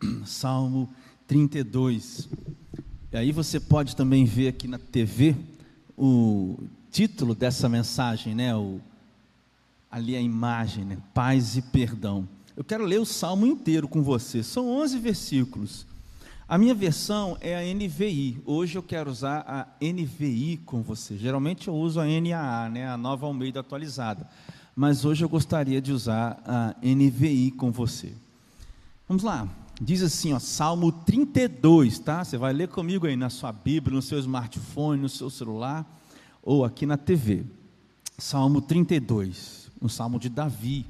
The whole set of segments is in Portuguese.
Salmo 32. E aí você pode também ver aqui na TV o título dessa mensagem, né? O, ali a imagem, né? Paz e perdão. Eu quero ler o salmo inteiro com você. São 11 versículos. A minha versão é a NVI. Hoje eu quero usar a NVI com você. Geralmente eu uso a NAA, né? A Nova Almeida atualizada. Mas hoje eu gostaria de usar a NVI com você. Vamos lá. Diz assim, ó, Salmo 32, tá? Você vai ler comigo aí na sua Bíblia, no seu smartphone, no seu celular ou aqui na TV. Salmo 32, um salmo de Davi.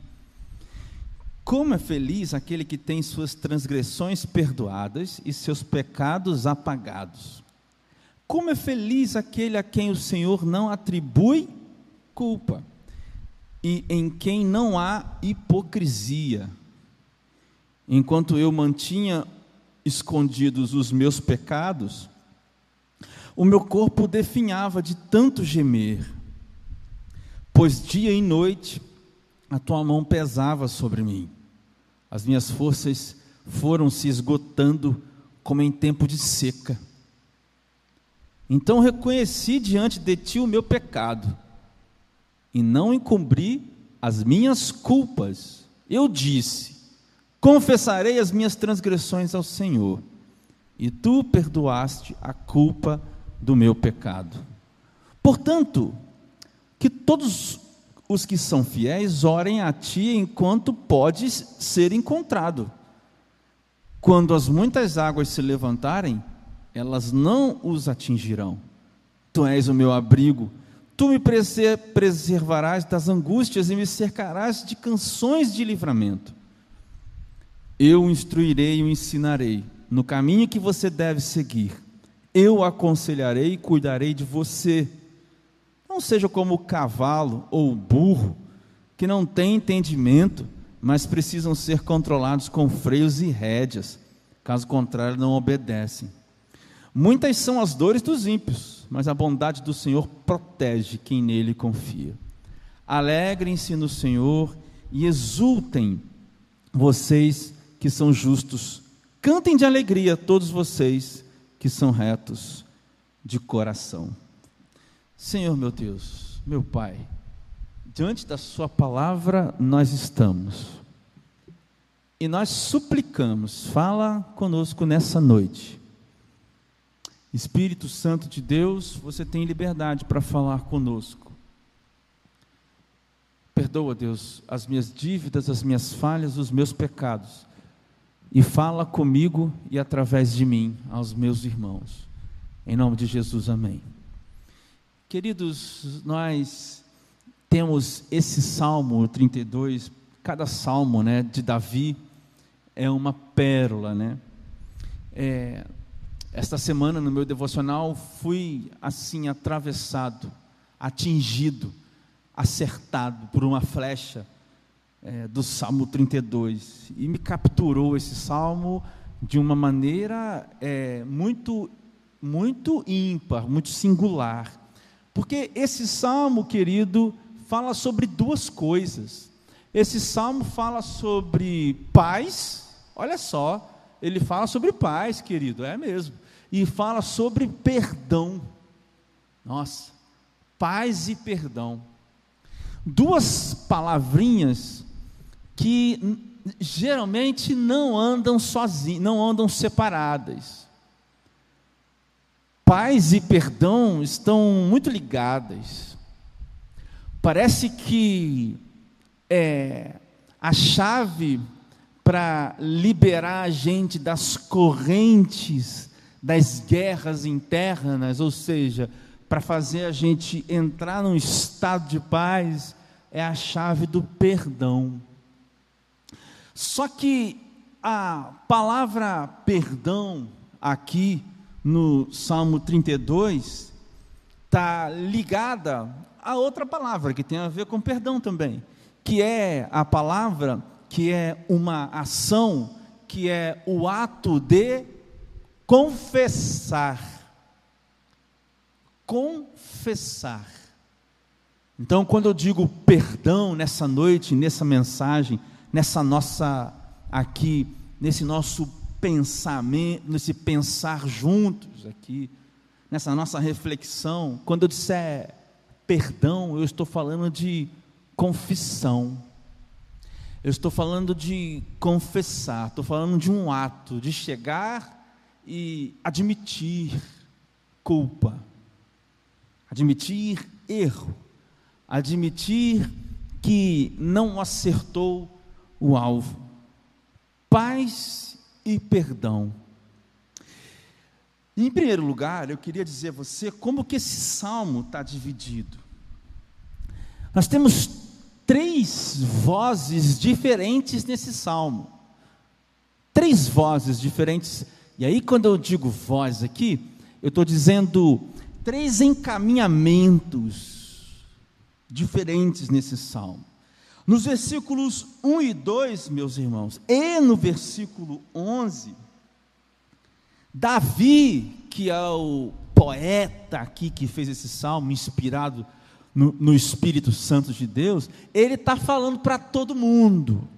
Como é feliz aquele que tem suas transgressões perdoadas e seus pecados apagados. Como é feliz aquele a quem o Senhor não atribui culpa e em quem não há hipocrisia enquanto eu mantinha escondidos os meus pecados, o meu corpo definhava de tanto gemer, pois dia e noite a tua mão pesava sobre mim. As minhas forças foram se esgotando como em tempo de seca. Então reconheci diante de ti o meu pecado e não encobri as minhas culpas. Eu disse: Confessarei as minhas transgressões ao Senhor, e tu perdoaste a culpa do meu pecado. Portanto, que todos os que são fiéis orem a ti enquanto podes ser encontrado. Quando as muitas águas se levantarem, elas não os atingirão. Tu és o meu abrigo, tu me preservarás das angústias e me cercarás de canções de livramento. Eu instruirei e o ensinarei no caminho que você deve seguir. Eu aconselharei e cuidarei de você. Não seja como o cavalo ou o burro, que não têm entendimento, mas precisam ser controlados com freios e rédeas, caso contrário, não obedecem. Muitas são as dores dos ímpios, mas a bondade do Senhor protege quem nele confia. Alegrem-se no Senhor e exultem, vocês que são justos. Cantem de alegria todos vocês que são retos de coração. Senhor meu Deus, meu Pai, diante da Sua palavra nós estamos. E nós suplicamos, fala conosco nessa noite. Espírito Santo de Deus, você tem liberdade para falar conosco. Perdoa, Deus, as minhas dívidas, as minhas falhas, os meus pecados e fala comigo e através de mim aos meus irmãos. Em nome de Jesus, amém. Queridos, nós temos esse Salmo 32, cada salmo né, de Davi é uma pérola, né? É, esta semana no meu devocional fui assim atravessado, atingido, acertado por uma flecha é, do Salmo 32 e me capturou esse salmo de uma maneira é, muito, muito ímpar, muito singular, porque esse salmo, querido, fala sobre duas coisas. Esse salmo fala sobre paz, olha só, ele fala sobre paz, querido, é mesmo, e fala sobre perdão. Nossa, paz e perdão. Duas palavrinhas que geralmente não andam sozinhas, não andam separadas. Paz e perdão estão muito ligadas. Parece que é, a chave para liberar a gente das correntes das guerras internas, ou seja, para fazer a gente entrar num estado de paz, é a chave do perdão. Só que a palavra perdão aqui no Salmo 32 está ligada a outra palavra que tem a ver com perdão também, que é a palavra que é uma ação, que é o ato de confessar. Confessar. Então, quando eu digo perdão nessa noite, nessa mensagem, nessa nossa aqui, nesse nosso pensamento, nesse pensar juntos aqui, nessa nossa reflexão, quando eu disser perdão, eu estou falando de confissão. Eu estou falando de confessar, estou falando de um ato, de chegar e admitir culpa, admitir erro, admitir que não acertou o alvo. Paz e perdão. Em primeiro lugar, eu queria dizer a você como que esse salmo está dividido. Nós temos três vozes diferentes nesse salmo. Três vozes diferentes. E aí, quando eu digo voz aqui, eu estou dizendo três encaminhamentos diferentes nesse salmo. Nos versículos 1 e 2, meus irmãos, e no versículo 11, Davi, que é o poeta aqui que fez esse salmo, inspirado no, no Espírito Santo de Deus, ele está falando para todo mundo.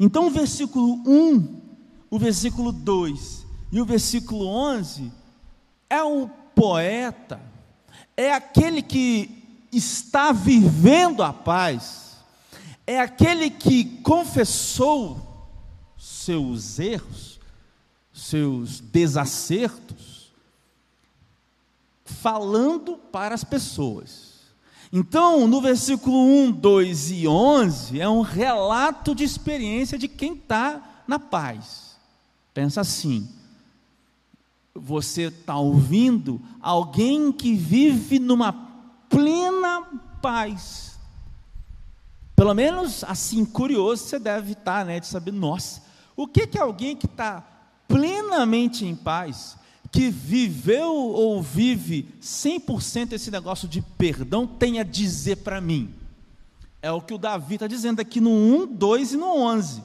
Então, o versículo 1, o versículo 2 e o versículo 11 é o poeta, é aquele que está vivendo a paz é aquele que confessou seus erros, seus desacertos, falando para as pessoas. Então, no versículo 1, 2 e 11, é um relato de experiência de quem está na paz. Pensa assim: você está ouvindo alguém que vive numa plena paz pelo menos assim, curioso, você deve estar, né? De saber, nossa, o que, que alguém que está plenamente em paz, que viveu ou vive 100% esse negócio de perdão, tem a dizer para mim? É o que o Davi está dizendo aqui no 1, 2 e no 11. O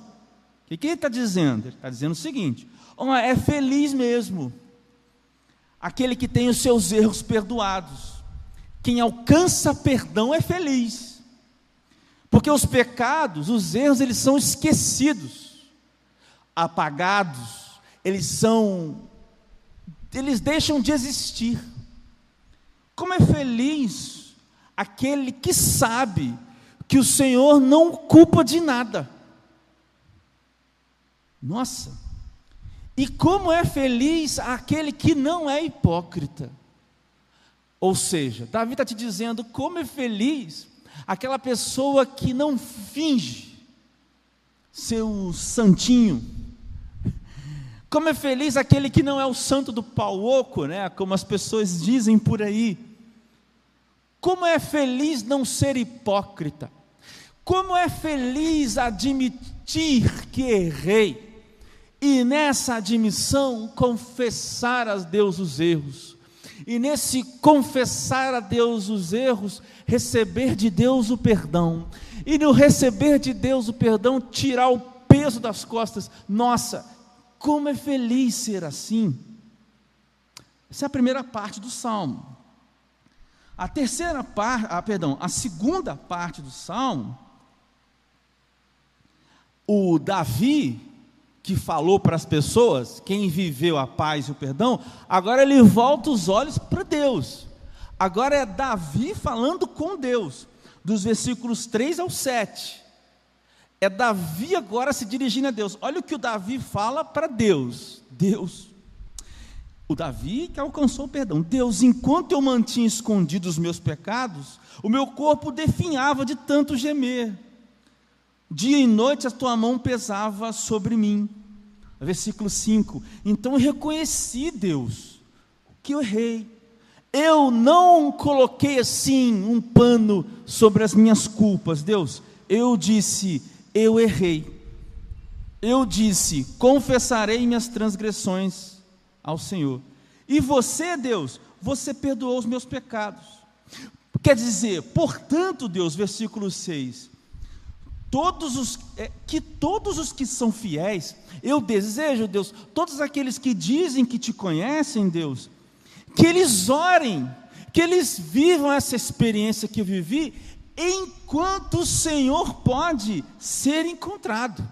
que, que ele está dizendo? Ele está dizendo o seguinte: é feliz mesmo aquele que tem os seus erros perdoados. Quem alcança perdão é feliz. Porque os pecados, os erros, eles são esquecidos, apagados, eles são, eles deixam de existir. Como é feliz aquele que sabe que o Senhor não culpa de nada. Nossa! E como é feliz aquele que não é hipócrita. Ou seja, Davi está te dizendo como é feliz aquela pessoa que não finge ser o santinho. Como é feliz aquele que não é o santo do pau oco, né? Como as pessoas dizem por aí. Como é feliz não ser hipócrita. Como é feliz admitir que errei. E nessa admissão confessar a Deus os erros e nesse confessar a Deus os erros, receber de Deus o perdão. E no receber de Deus o perdão, tirar o peso das costas. Nossa, como é feliz ser assim. Essa é a primeira parte do salmo. A terceira parte, ah, perdão, a segunda parte do salmo, o Davi que falou para as pessoas, quem viveu a paz e o perdão, agora ele volta os olhos para Deus. Agora é Davi falando com Deus, dos versículos 3 ao 7. É Davi agora se dirigindo a Deus. Olha o que o Davi fala para Deus. Deus, o Davi que alcançou o perdão. Deus, enquanto eu mantinha escondidos os meus pecados, o meu corpo definhava de tanto gemer. Dia e noite a tua mão pesava sobre mim. Versículo 5: Então eu reconheci, Deus, que eu errei. Eu não coloquei assim um pano sobre as minhas culpas, Deus. Eu disse, eu errei. Eu disse, confessarei minhas transgressões ao Senhor. E você, Deus, você perdoou os meus pecados. Quer dizer, portanto, Deus, versículo 6, todos os, é, que todos os que são fiéis, eu desejo, Deus, todos aqueles que dizem que te conhecem, Deus, que eles orem, que eles vivam essa experiência que eu vivi, enquanto o Senhor pode ser encontrado.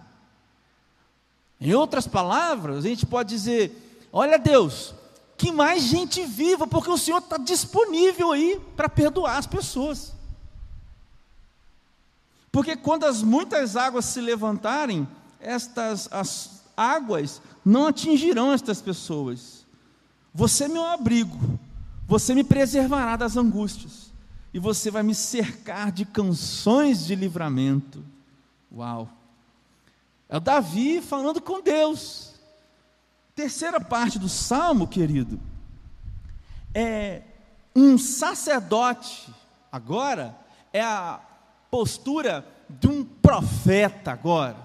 Em outras palavras, a gente pode dizer: olha, Deus, que mais gente viva, porque o Senhor está disponível aí para perdoar as pessoas. Porque quando as muitas águas se levantarem, estas as águas não atingirão estas pessoas. Você é meu abrigo, você me preservará das angústias, e você vai me cercar de canções de livramento. Uau! É o Davi falando com Deus. Terceira parte do salmo, querido, é um sacerdote, agora, é a postura de um profeta agora.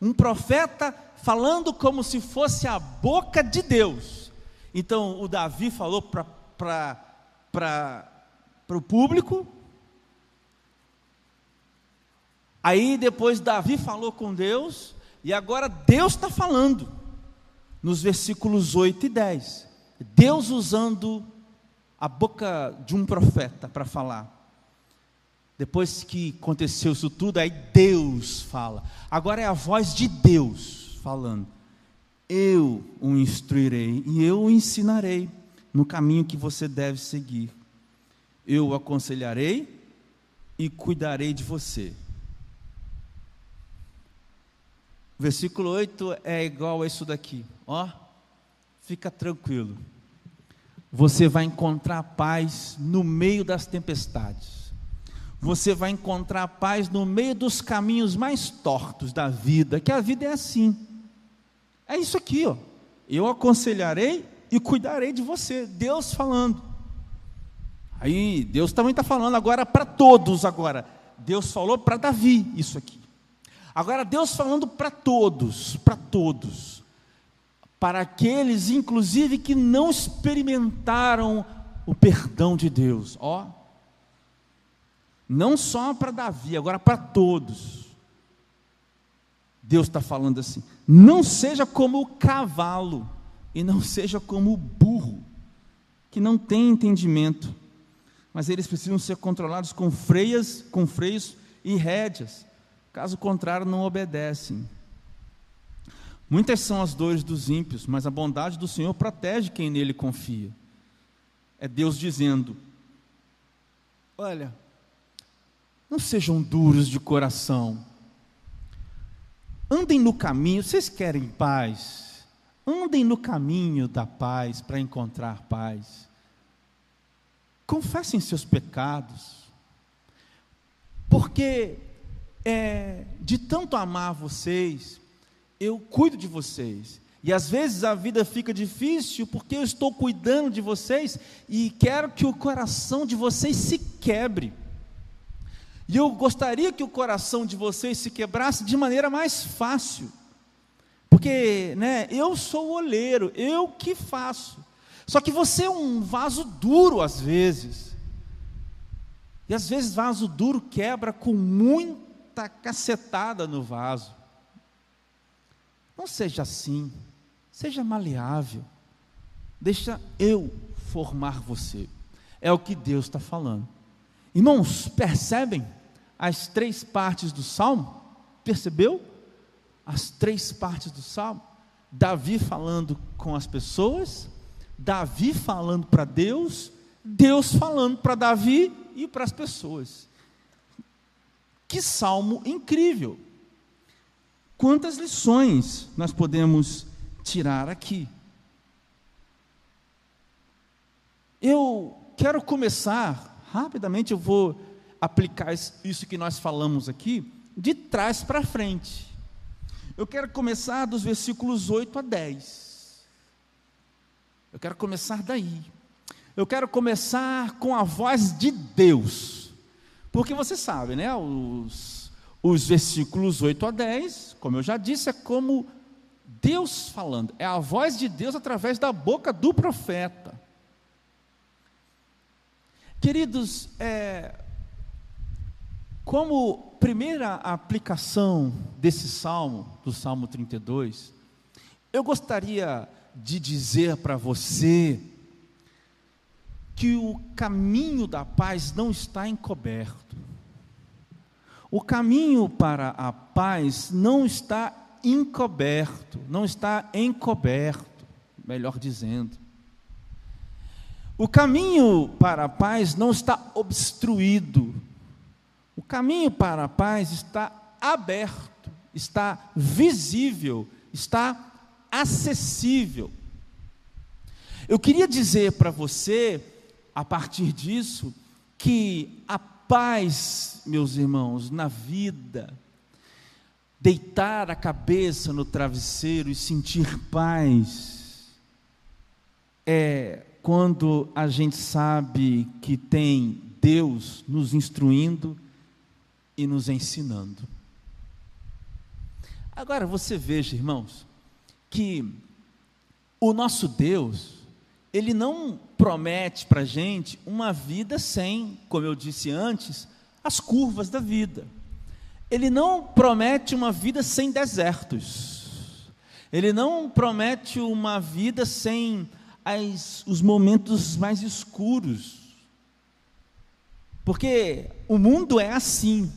Um profeta falando como se fosse a boca de Deus. Então, o Davi falou para o público. Aí depois Davi falou com Deus. E agora Deus está falando. Nos versículos 8 e 10. Deus usando a boca de um profeta para falar. Depois que aconteceu isso tudo, aí Deus fala. Agora é a voz de Deus falando. Eu o instruirei e eu o ensinarei no caminho que você deve seguir. Eu o aconselharei e cuidarei de você. Versículo 8 é igual a isso daqui. Ó, fica tranquilo. Você vai encontrar paz no meio das tempestades você vai encontrar paz no meio dos caminhos mais tortos da vida, que a vida é assim. É isso aqui, ó. Eu aconselharei e cuidarei de você. Deus falando. Aí Deus também está falando agora para todos agora. Deus falou para Davi isso aqui. Agora Deus falando para todos, para todos, para aqueles inclusive que não experimentaram o perdão de Deus. Ó, não só para Davi, agora para todos. Deus está falando assim: não seja como o cavalo, e não seja como o burro, que não tem entendimento, mas eles precisam ser controlados com freias, com freios e rédeas, caso contrário, não obedecem. Muitas são as dores dos ímpios, mas a bondade do Senhor protege quem nele confia. É Deus dizendo: Olha, não sejam duros de coração. Andem no caminho, vocês querem paz? Andem no caminho da paz para encontrar paz. Confessem seus pecados, porque é, de tanto amar vocês, eu cuido de vocês. E às vezes a vida fica difícil porque eu estou cuidando de vocês e quero que o coração de vocês se quebre. E eu gostaria que o coração de vocês se quebrasse de maneira mais fácil. Porque, né, eu sou o oleiro, eu que faço. Só que você é um vaso duro às vezes. E às vezes vaso duro quebra com muita cacetada no vaso. Não seja assim. Seja maleável. Deixa eu formar você. É o que Deus está falando. Irmãos, percebem? As três partes do salmo? Percebeu? As três partes do salmo? Davi falando com as pessoas, Davi falando para Deus, Deus falando para Davi e para as pessoas. Que salmo incrível! Quantas lições nós podemos tirar aqui? Eu quero começar, rapidamente eu vou aplicar isso que nós falamos aqui de trás para frente. Eu quero começar dos versículos 8 a 10. Eu quero começar daí. Eu quero começar com a voz de Deus. Porque você sabe, né? Os, os versículos 8 a 10, como eu já disse, é como Deus falando. É a voz de Deus através da boca do profeta. Queridos, é, como primeira aplicação desse salmo, do Salmo 32, eu gostaria de dizer para você que o caminho da paz não está encoberto. O caminho para a paz não está encoberto, não está encoberto, melhor dizendo. O caminho para a paz não está obstruído. O caminho para a paz está aberto, está visível, está acessível. Eu queria dizer para você, a partir disso, que a paz, meus irmãos, na vida, deitar a cabeça no travesseiro e sentir paz, é quando a gente sabe que tem Deus nos instruindo e nos ensinando. Agora você veja, irmãos, que o nosso Deus, ele não promete para a gente uma vida sem, como eu disse antes, as curvas da vida. Ele não promete uma vida sem desertos. Ele não promete uma vida sem as, os momentos mais escuros. Porque o mundo é assim.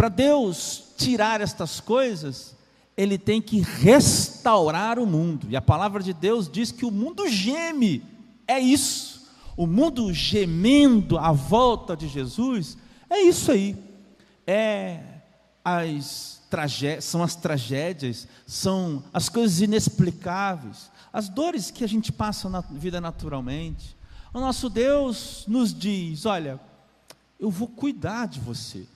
Para Deus tirar estas coisas, Ele tem que restaurar o mundo. E a palavra de Deus diz que o mundo geme. É isso. O mundo gemendo à volta de Jesus, é isso aí. É as tragédias, são as tragédias, são as coisas inexplicáveis, as dores que a gente passa na vida naturalmente. O nosso Deus nos diz: olha, eu vou cuidar de você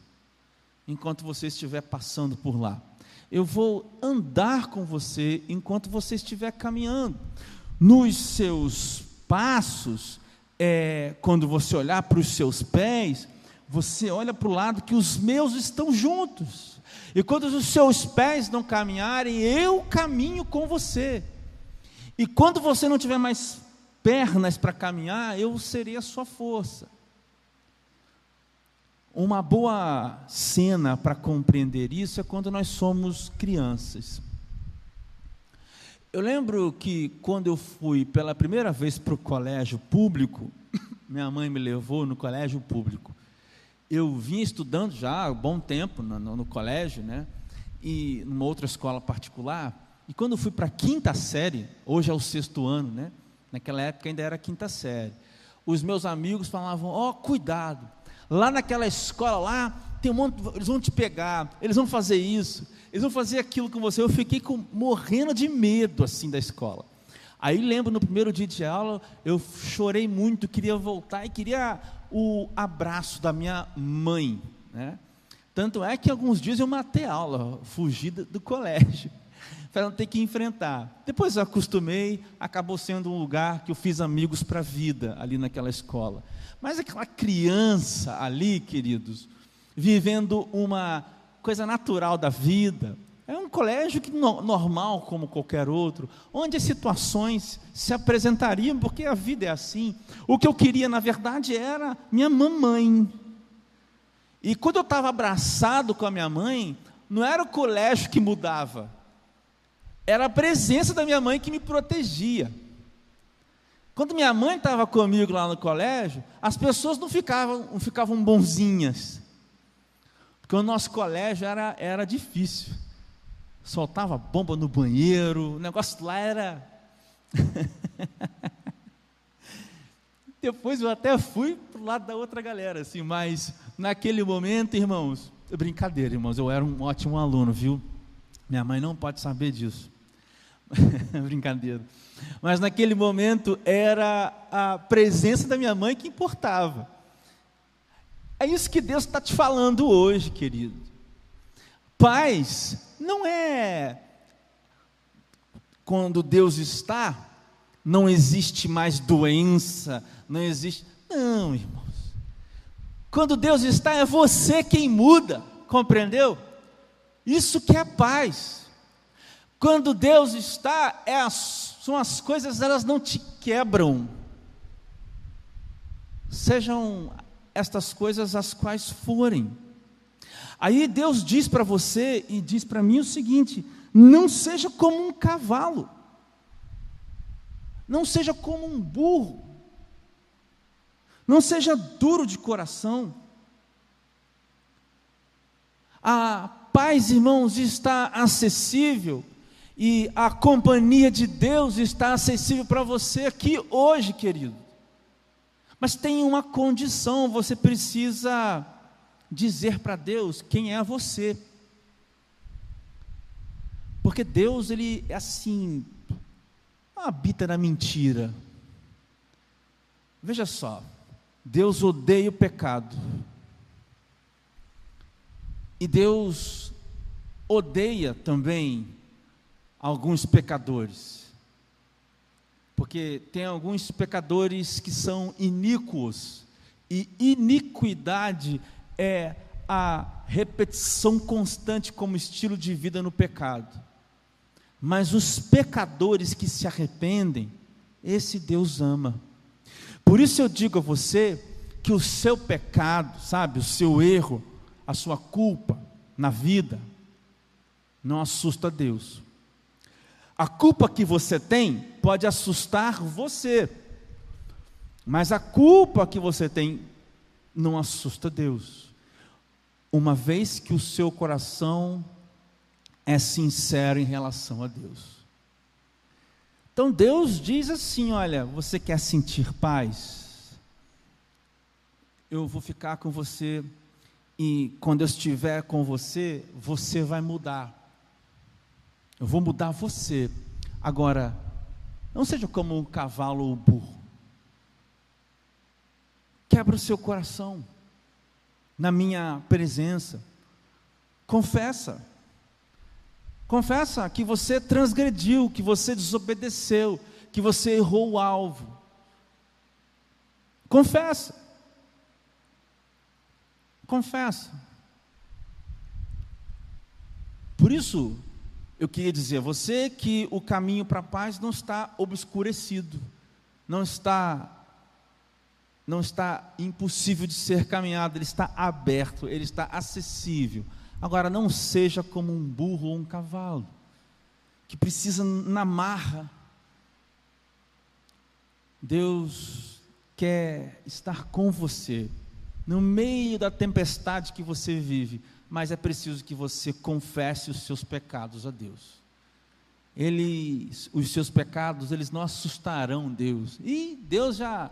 enquanto você estiver passando por lá. Eu vou andar com você enquanto você estiver caminhando. Nos seus passos, é, quando você olhar para os seus pés, você olha para o lado que os meus estão juntos. E quando os seus pés não caminharem, eu caminho com você. E quando você não tiver mais pernas para caminhar, eu serei a sua força. Uma boa cena para compreender isso é quando nós somos crianças. Eu lembro que quando eu fui pela primeira vez para o colégio público, minha mãe me levou no colégio público. Eu vim estudando já há um bom tempo no, no, no colégio, né? E numa outra escola particular. E quando eu fui para a quinta série, hoje é o sexto ano, né? Naquela época ainda era a quinta série. Os meus amigos falavam: ó, oh, cuidado, lá naquela escola lá, tem um monte, eles vão te pegar, eles vão fazer isso, eles vão fazer aquilo com você. Eu fiquei com, morrendo de medo assim da escola. Aí lembro no primeiro dia de aula, eu chorei muito, queria voltar e queria o abraço da minha mãe, né? Tanto é que alguns dias eu matei a aula, fugi do, do colégio para não ter que enfrentar. Depois eu acostumei, acabou sendo um lugar que eu fiz amigos para a vida ali naquela escola. Mas aquela criança ali, queridos, vivendo uma coisa natural da vida, é um colégio que, normal como qualquer outro, onde as situações se apresentariam, porque a vida é assim. O que eu queria, na verdade, era minha mamãe. E quando eu estava abraçado com a minha mãe, não era o colégio que mudava, era a presença da minha mãe que me protegia. Quando minha mãe estava comigo lá no colégio, as pessoas não ficavam, não ficavam bonzinhas. Porque o nosso colégio era, era difícil. Soltava bomba no banheiro, o negócio lá era. Depois eu até fui para o lado da outra galera, assim, mas naquele momento, irmãos, brincadeira, irmãos, eu era um ótimo aluno, viu? Minha mãe não pode saber disso. Brincadeira. Mas naquele momento era a presença da minha mãe que importava. É isso que Deus está te falando hoje, querido. Paz não é quando Deus está, não existe mais doença, não existe. Não, irmãos. Quando Deus está, é você quem muda, compreendeu? Isso que é paz. Quando Deus está, é as, são as coisas, elas não te quebram. Sejam estas coisas as quais forem. Aí Deus diz para você e diz para mim o seguinte: não seja como um cavalo, não seja como um burro, não seja duro de coração. A paz, irmãos, está acessível e a companhia de Deus está acessível para você aqui hoje, querido. Mas tem uma condição, você precisa dizer para Deus quem é você. Porque Deus, ele é assim, habita na mentira. Veja só, Deus odeia o pecado. E Deus odeia também alguns pecadores. Porque tem alguns pecadores que são iníquos, e iniquidade é a repetição constante como estilo de vida no pecado. Mas os pecadores que se arrependem, esse Deus ama. Por isso eu digo a você que o seu pecado, sabe, o seu erro, a sua culpa na vida, não assusta Deus. A culpa que você tem pode assustar você, mas a culpa que você tem não assusta Deus, uma vez que o seu coração é sincero em relação a Deus. Então Deus diz assim: olha, você quer sentir paz? Eu vou ficar com você, e quando eu estiver com você, você vai mudar. Eu vou mudar você. Agora, não seja como um cavalo ou um burro. Quebra o seu coração na minha presença. Confessa. Confessa que você transgrediu, que você desobedeceu, que você errou o alvo. Confessa. Confessa. Por isso, eu queria dizer a você que o caminho para a paz não está obscurecido, não está não está impossível de ser caminhado, ele está aberto, ele está acessível. Agora não seja como um burro ou um cavalo que precisa na marra. Deus quer estar com você no meio da tempestade que você vive mas é preciso que você confesse os seus pecados a Deus. Ele, os seus pecados, eles não assustarão Deus. E Deus já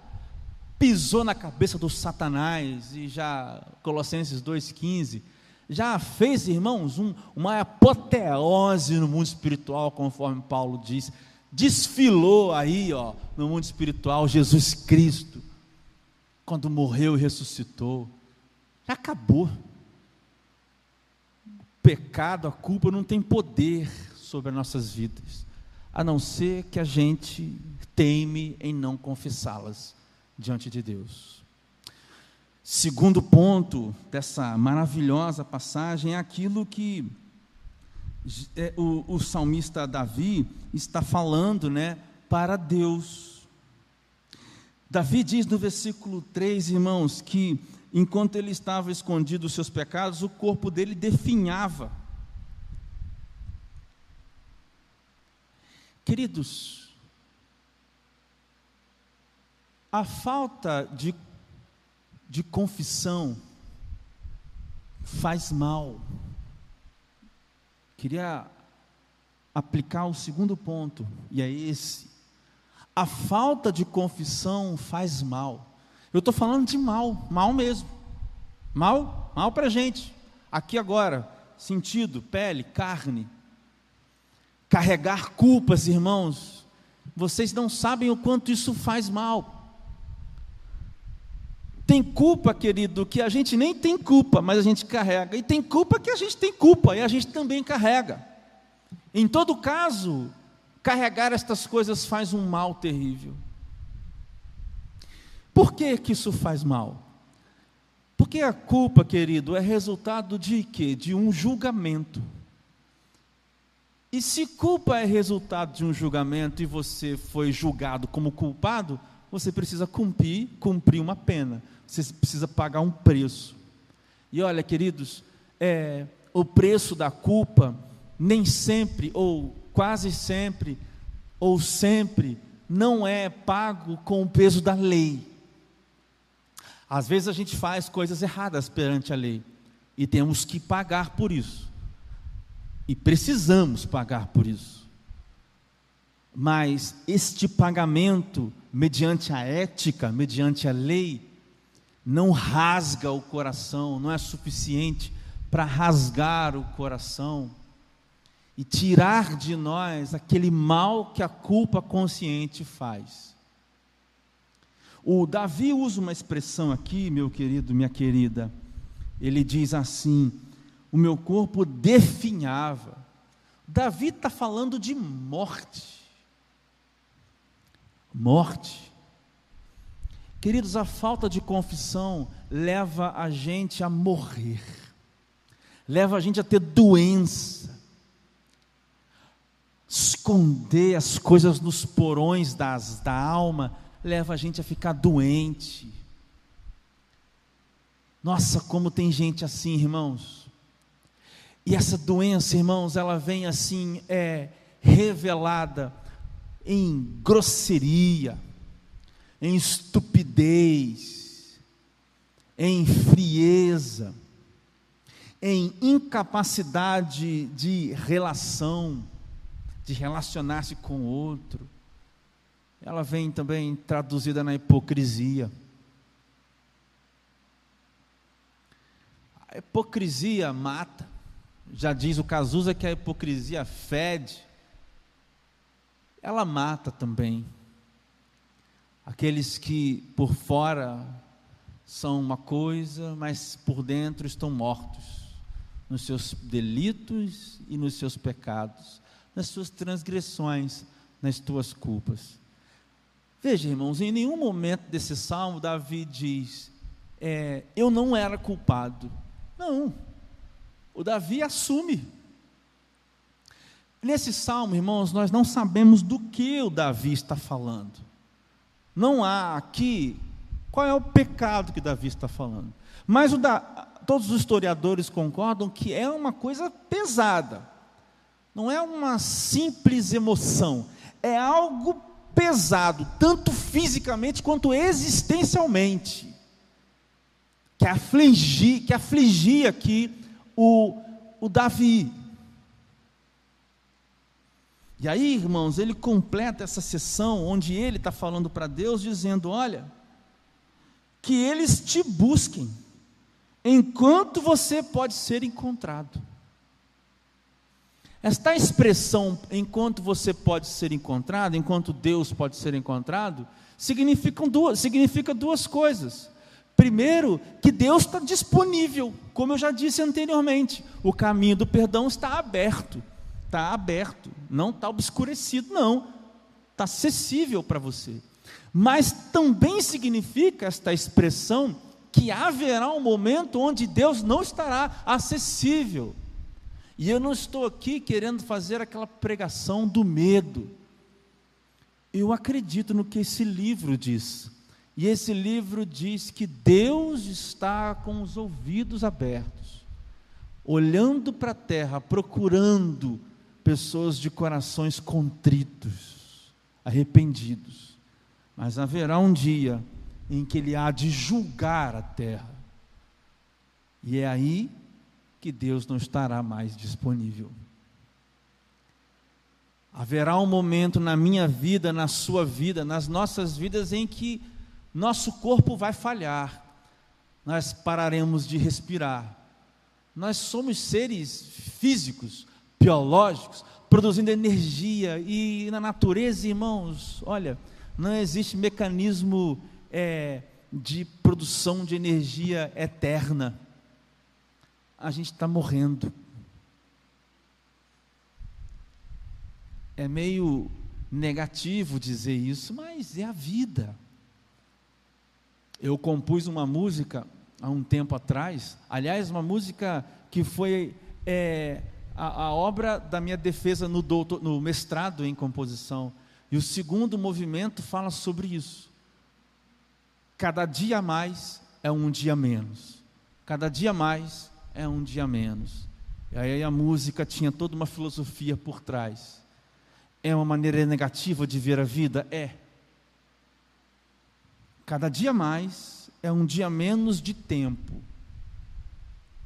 pisou na cabeça do Satanás e já Colossenses 2:15 já fez, irmãos, um, uma apoteose no mundo espiritual, conforme Paulo diz. Desfilou aí, ó, no mundo espiritual Jesus Cristo, quando morreu e ressuscitou. Já acabou pecado, a culpa não tem poder sobre as nossas vidas, a não ser que a gente teme em não confessá-las diante de Deus. Segundo ponto dessa maravilhosa passagem é aquilo que é, o, o salmista Davi está falando, né, para Deus. Davi diz no versículo 3, irmãos, que enquanto ele estava escondido os seus pecados, o corpo dele definhava. Queridos, a falta de, de confissão faz mal. Queria aplicar o segundo ponto, e é esse. A falta de confissão faz mal. Eu estou falando de mal, mal mesmo. Mal, mal para gente. Aqui agora, sentido, pele, carne. Carregar culpas, irmãos. Vocês não sabem o quanto isso faz mal. Tem culpa, querido, que a gente nem tem culpa, mas a gente carrega. E tem culpa que a gente tem culpa e a gente também carrega. Em todo caso, carregar estas coisas faz um mal terrível. Por que, que isso faz mal? Porque a culpa, querido, é resultado de quê? De um julgamento. E se culpa é resultado de um julgamento e você foi julgado como culpado, você precisa cumprir, cumprir uma pena. Você precisa pagar um preço. E olha, queridos, é, o preço da culpa nem sempre, ou quase sempre, ou sempre, não é pago com o peso da lei. Às vezes a gente faz coisas erradas perante a lei e temos que pagar por isso. E precisamos pagar por isso. Mas este pagamento, mediante a ética, mediante a lei, não rasga o coração, não é suficiente para rasgar o coração e tirar de nós aquele mal que a culpa consciente faz. O Davi usa uma expressão aqui, meu querido, minha querida. Ele diz assim: o meu corpo definhava. Davi está falando de morte. Morte. Queridos, a falta de confissão leva a gente a morrer, leva a gente a ter doença, esconder as coisas nos porões das, da alma leva a gente a ficar doente. Nossa, como tem gente assim, irmãos. E essa doença, irmãos, ela vem assim, é revelada em grosseria, em estupidez, em frieza, em incapacidade de relação, de relacionar-se com o outro. Ela vem também traduzida na hipocrisia. A hipocrisia mata. Já diz o Cazuza que a hipocrisia fede. Ela mata também. Aqueles que por fora são uma coisa, mas por dentro estão mortos nos seus delitos e nos seus pecados nas suas transgressões, nas tuas culpas. Veja, irmãos, em nenhum momento desse salmo Davi diz: é, Eu não era culpado. Não, o Davi assume. Nesse salmo, irmãos, nós não sabemos do que o Davi está falando. Não há aqui qual é o pecado que Davi está falando. Mas da, todos os historiadores concordam que é uma coisa pesada. Não é uma simples emoção, é algo pesado, tanto fisicamente quanto existencialmente, que afligia, que afligia aqui o, o Davi. E aí, irmãos, ele completa essa sessão onde ele está falando para Deus, dizendo: Olha, que eles te busquem, enquanto você pode ser encontrado. Esta expressão, enquanto você pode ser encontrado, enquanto Deus pode ser encontrado, duas, significa duas coisas. Primeiro, que Deus está disponível, como eu já disse anteriormente, o caminho do perdão está aberto, está aberto, não está obscurecido, não, está acessível para você. Mas também significa esta expressão que haverá um momento onde Deus não estará acessível e eu não estou aqui querendo fazer aquela pregação do medo. Eu acredito no que esse livro diz. E esse livro diz que Deus está com os ouvidos abertos, olhando para a terra, procurando pessoas de corações contritos, arrependidos. Mas haverá um dia em que Ele há de julgar a terra. E é aí que Deus não estará mais disponível. Haverá um momento na minha vida, na sua vida, nas nossas vidas em que nosso corpo vai falhar, nós pararemos de respirar. Nós somos seres físicos, biológicos, produzindo energia, e na natureza, irmãos, olha, não existe mecanismo é, de produção de energia eterna a gente está morrendo. É meio negativo dizer isso, mas é a vida. Eu compus uma música há um tempo atrás, aliás, uma música que foi é, a, a, obra da minha defesa no, doutor, no mestrado em composição. E o segundo movimento fala sobre isso. Cada dia mais é um dia menos. Cada dia mais é um dia menos. E aí a música tinha toda uma filosofia por trás. É uma maneira negativa de ver a vida? É. Cada dia mais é um dia menos de tempo.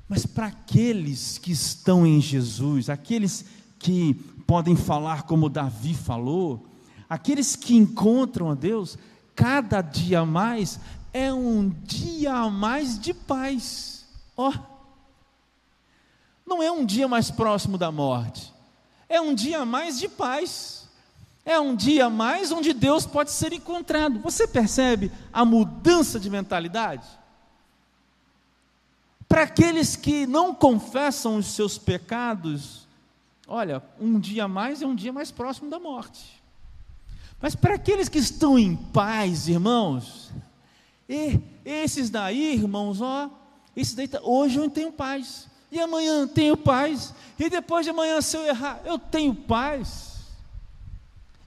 Mas para aqueles que estão em Jesus, aqueles que podem falar como Davi falou, aqueles que encontram a Deus, cada dia mais é um dia a mais de paz. Ó, oh, não é um dia mais próximo da morte, é um dia mais de paz. É um dia mais onde Deus pode ser encontrado. Você percebe a mudança de mentalidade? Para aqueles que não confessam os seus pecados, olha, um dia mais é um dia mais próximo da morte. Mas para aqueles que estão em paz, irmãos, e esses daí, irmãos, ó, esses daí, tá, hoje eu tenho paz, e amanhã tenho paz, e depois de amanhã, se eu errar, eu tenho paz.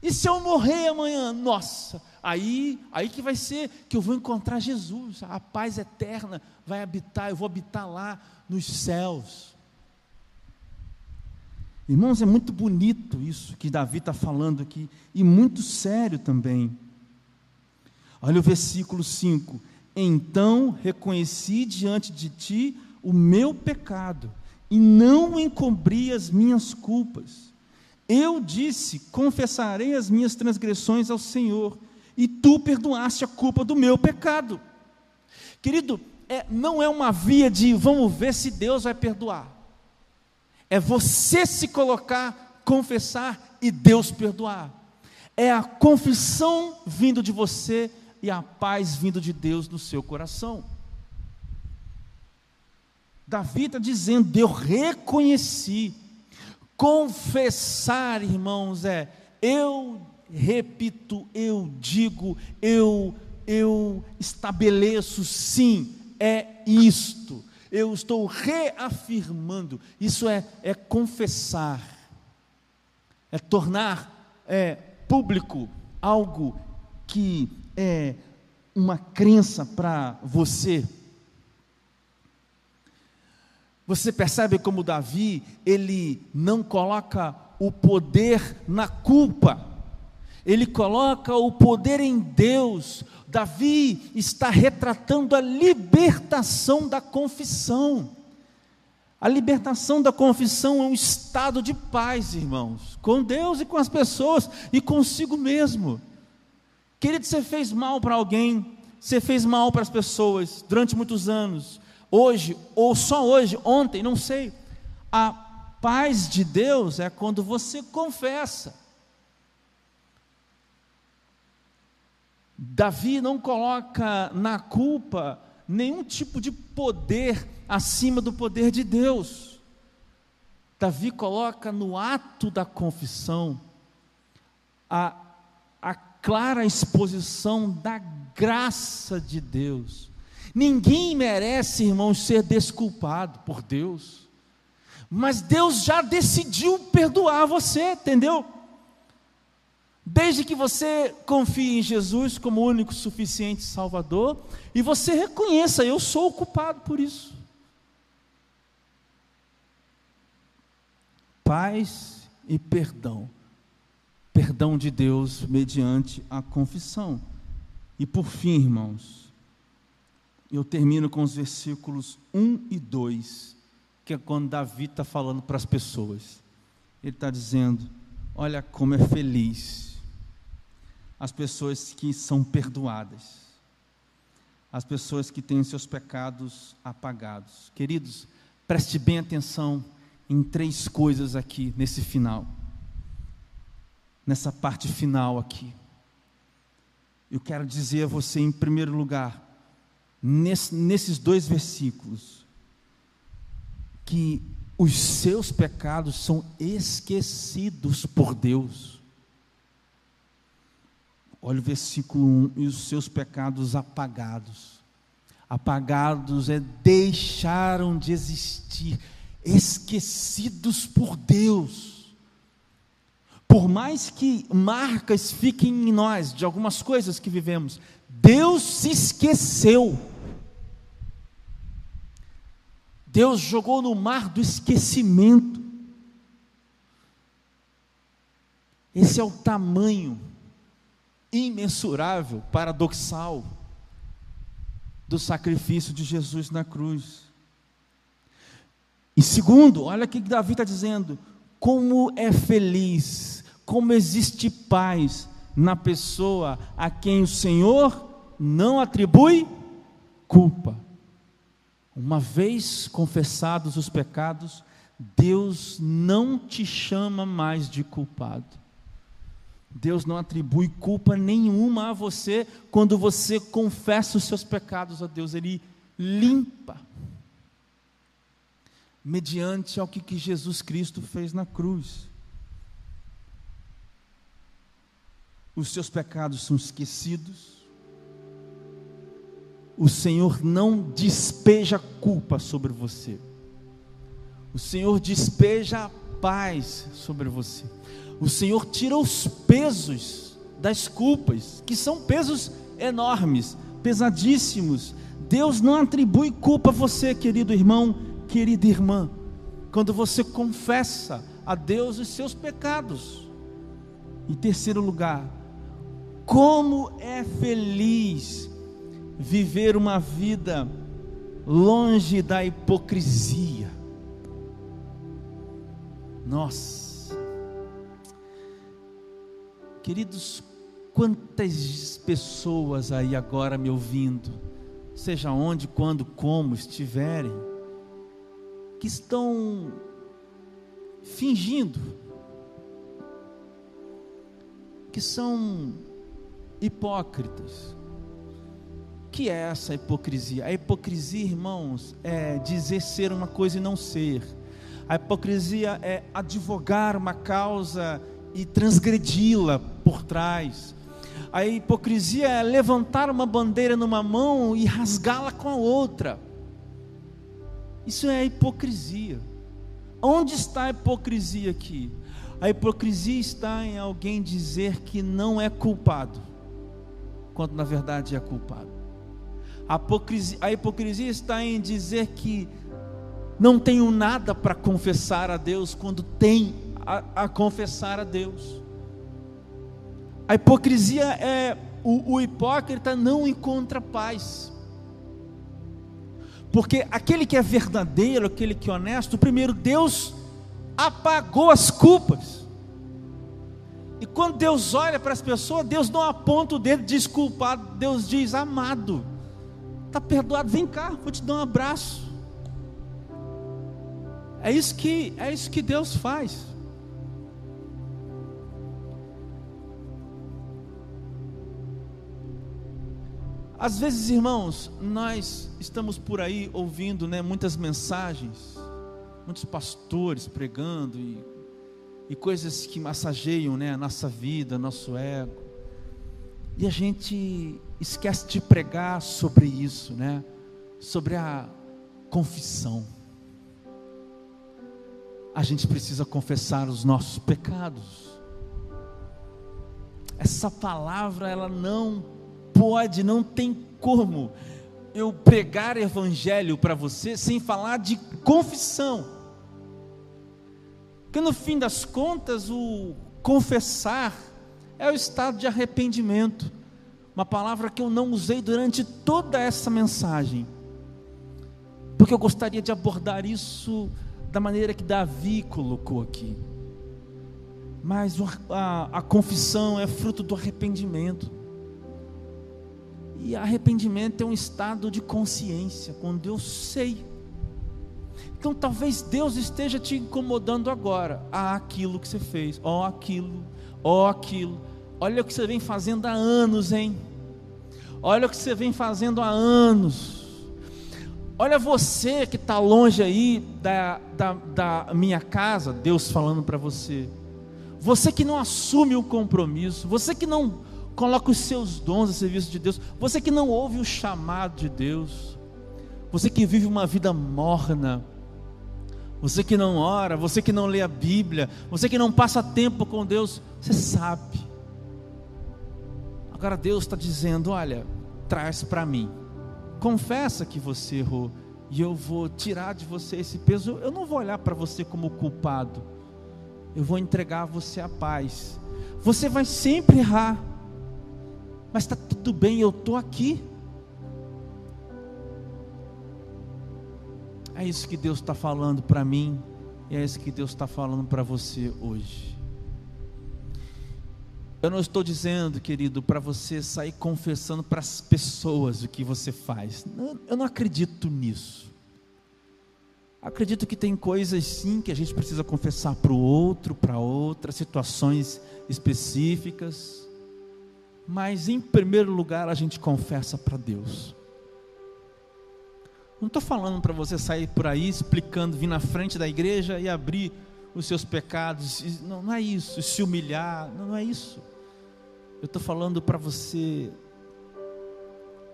E se eu morrer amanhã, nossa, aí, aí que vai ser que eu vou encontrar Jesus, a paz eterna vai habitar, eu vou habitar lá nos céus. Irmãos, é muito bonito isso que Davi está falando aqui, e muito sério também. Olha o versículo 5: Então reconheci diante de ti o meu pecado, e não encobri as minhas culpas. Eu disse: Confessarei as minhas transgressões ao Senhor, e tu perdoaste a culpa do meu pecado. Querido, é, não é uma via de vamos ver se Deus vai perdoar é você se colocar, confessar e Deus perdoar. É a confissão vindo de você e a paz vindo de Deus no seu coração. Davi está dizendo: eu reconheci. Confessar, irmãos, é eu repito, eu digo, eu eu estabeleço, sim, é isto eu estou reafirmando. Isso é, é confessar, é tornar é, público algo que é uma crença para você. Você percebe como Davi, ele não coloca o poder na culpa, ele coloca o poder em Deus, Davi está retratando a libertação da confissão. A libertação da confissão é um estado de paz, irmãos, com Deus e com as pessoas e consigo mesmo. Querido, você fez mal para alguém, você fez mal para as pessoas durante muitos anos, hoje, ou só hoje, ontem, não sei. A paz de Deus é quando você confessa. Davi não coloca na culpa nenhum tipo de poder acima do poder de Deus. Davi coloca no ato da confissão a, a clara exposição da graça de Deus. Ninguém merece, irmãos, ser desculpado por Deus, mas Deus já decidiu perdoar você, entendeu? Desde que você confie em Jesus como único suficiente Salvador e você reconheça, eu sou o culpado por isso. Paz e perdão. Perdão de Deus mediante a confissão. E por fim, irmãos, eu termino com os versículos 1 e 2, que é quando Davi está falando para as pessoas. Ele está dizendo: Olha como é feliz as pessoas que são perdoadas, as pessoas que têm seus pecados apagados. Queridos, preste bem atenção em três coisas aqui nesse final, nessa parte final aqui. Eu quero dizer a você, em primeiro lugar, nesses dois versículos, que os seus pecados são esquecidos por Deus. Olha o versículo 1: e os seus pecados apagados. Apagados é deixaram de existir, esquecidos por Deus. Por mais que marcas fiquem em nós de algumas coisas que vivemos, Deus se esqueceu. Deus jogou no mar do esquecimento. Esse é o tamanho imensurável, paradoxal, do sacrifício de Jesus na cruz. E segundo, olha o que Davi está dizendo: como é feliz, como existe paz na pessoa a quem o Senhor não atribui culpa. Uma vez confessados os pecados, Deus não te chama mais de culpado. Deus não atribui culpa nenhuma a você quando você confessa os seus pecados a Deus, Ele limpa, mediante ao que, que Jesus Cristo fez na cruz. Os seus pecados são esquecidos, o Senhor não despeja culpa sobre você. O Senhor despeja paz sobre você. O Senhor tira os pesos das culpas, que são pesos enormes, pesadíssimos. Deus não atribui culpa a você, querido irmão, querida irmã, quando você confessa a Deus os seus pecados. Em terceiro lugar, como é feliz viver uma vida longe da hipocrisia. Nossa, queridos, quantas pessoas aí agora me ouvindo, seja onde, quando, como estiverem, que estão fingindo, que são hipócritas, que é essa hipocrisia? A hipocrisia, irmãos, é dizer ser uma coisa e não ser. A hipocrisia é advogar uma causa e transgredi-la por trás. A hipocrisia é levantar uma bandeira numa mão e rasgá-la com a outra. Isso é hipocrisia. Onde está a hipocrisia aqui? A hipocrisia está em alguém dizer que não é culpado, quando na verdade é culpado. A hipocrisia, a hipocrisia está em dizer que não tenho nada para confessar a Deus quando tem a, a, confessar a Deus. A hipocrisia é o, o hipócrita não encontra paz. Porque aquele que é verdadeiro, aquele que é honesto, primeiro Deus apagou as culpas. E quando Deus olha para as pessoas, Deus não aponta o dedo desculpado, Deus diz amado. Está perdoado, vem cá, vou te dar um abraço. É isso que é isso que Deus faz. Às vezes, irmãos, nós estamos por aí ouvindo, né, muitas mensagens, muitos pastores pregando e, e coisas que massageiam, né, a nossa vida, nosso ego. E a gente esquece de pregar sobre isso, né? Sobre a confissão. A gente precisa confessar os nossos pecados. Essa palavra ela não pode, não tem como eu pregar evangelho para você sem falar de confissão. Porque no fim das contas, o confessar é o estado de arrependimento. Uma palavra que eu não usei durante toda essa mensagem, porque eu gostaria de abordar isso da maneira que Davi colocou aqui. Mas a, a confissão é fruto do arrependimento. E arrependimento é um estado de consciência, quando eu sei. Então talvez Deus esteja te incomodando agora. Ah, aquilo que você fez, ó oh, aquilo, ó oh, aquilo. Olha o que você vem fazendo há anos, hein? Olha o que você vem fazendo há anos. Olha você que está longe aí da, da, da minha casa, Deus falando para você. Você que não assume o compromisso, você que não coloca os seus dons a serviço de Deus, você que não ouve o chamado de Deus, você que vive uma vida morna, você que não ora, você que não lê a Bíblia, você que não passa tempo com Deus, você sabe Agora Deus está dizendo: olha, traz para mim, confessa que você errou, e eu vou tirar de você esse peso. Eu não vou olhar para você como culpado, eu vou entregar a você a paz. Você vai sempre errar, mas está tudo bem, eu estou aqui. É isso que Deus está falando para mim, e é isso que Deus está falando para você hoje. Eu não estou dizendo, querido, para você sair confessando para as pessoas o que você faz. Eu não acredito nisso. Acredito que tem coisas sim que a gente precisa confessar para o outro, para outra, situações específicas. Mas em primeiro lugar a gente confessa para Deus. Não estou falando para você sair por aí explicando, vir na frente da igreja e abrir os seus pecados. Não, não é isso, se humilhar, não, não é isso. Eu estou falando para você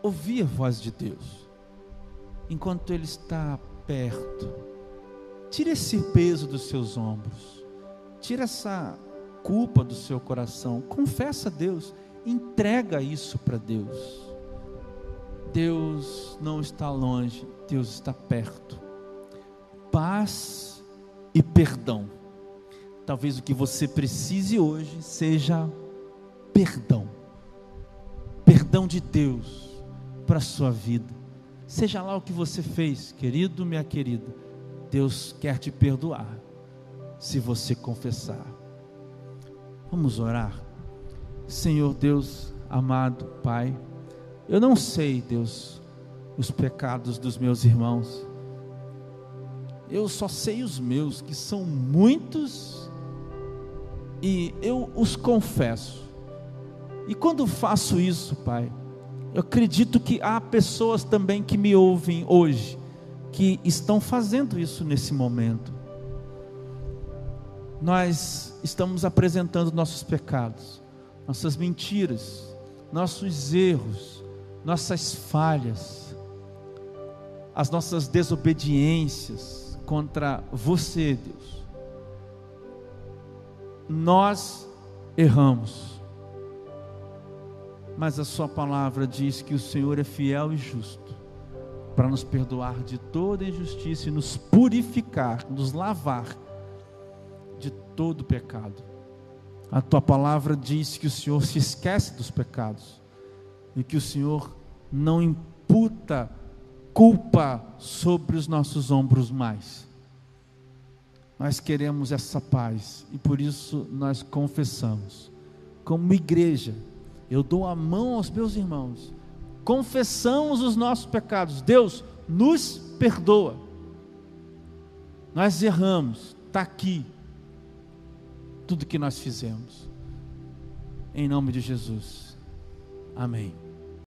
ouvir a voz de Deus, enquanto Ele está perto. Tira esse peso dos seus ombros, tira essa culpa do seu coração, confessa a Deus, entrega isso para Deus. Deus não está longe, Deus está perto. Paz e perdão. Talvez o que você precise hoje seja perdão. Perdão de Deus para a sua vida. Seja lá o que você fez, querido, minha querida, Deus quer te perdoar, se você confessar. Vamos orar. Senhor Deus amado Pai, eu não sei, Deus, os pecados dos meus irmãos, eu só sei os meus, que são muitos, e eu os confesso. E quando faço isso, Pai, eu acredito que há pessoas também que me ouvem hoje, que estão fazendo isso nesse momento. Nós estamos apresentando nossos pecados, nossas mentiras, nossos erros, nossas falhas, as nossas desobediências contra você, Deus. Nós erramos mas a Sua palavra diz que o Senhor é fiel e justo para nos perdoar de toda injustiça e nos purificar, nos lavar de todo pecado. A tua palavra diz que o Senhor se esquece dos pecados e que o Senhor não imputa culpa sobre os nossos ombros mais. Nós queremos essa paz e por isso nós confessamos, como igreja, eu dou a mão aos meus irmãos, confessamos os nossos pecados, Deus nos perdoa. Nós erramos, está aqui tudo que nós fizemos. Em nome de Jesus. Amém.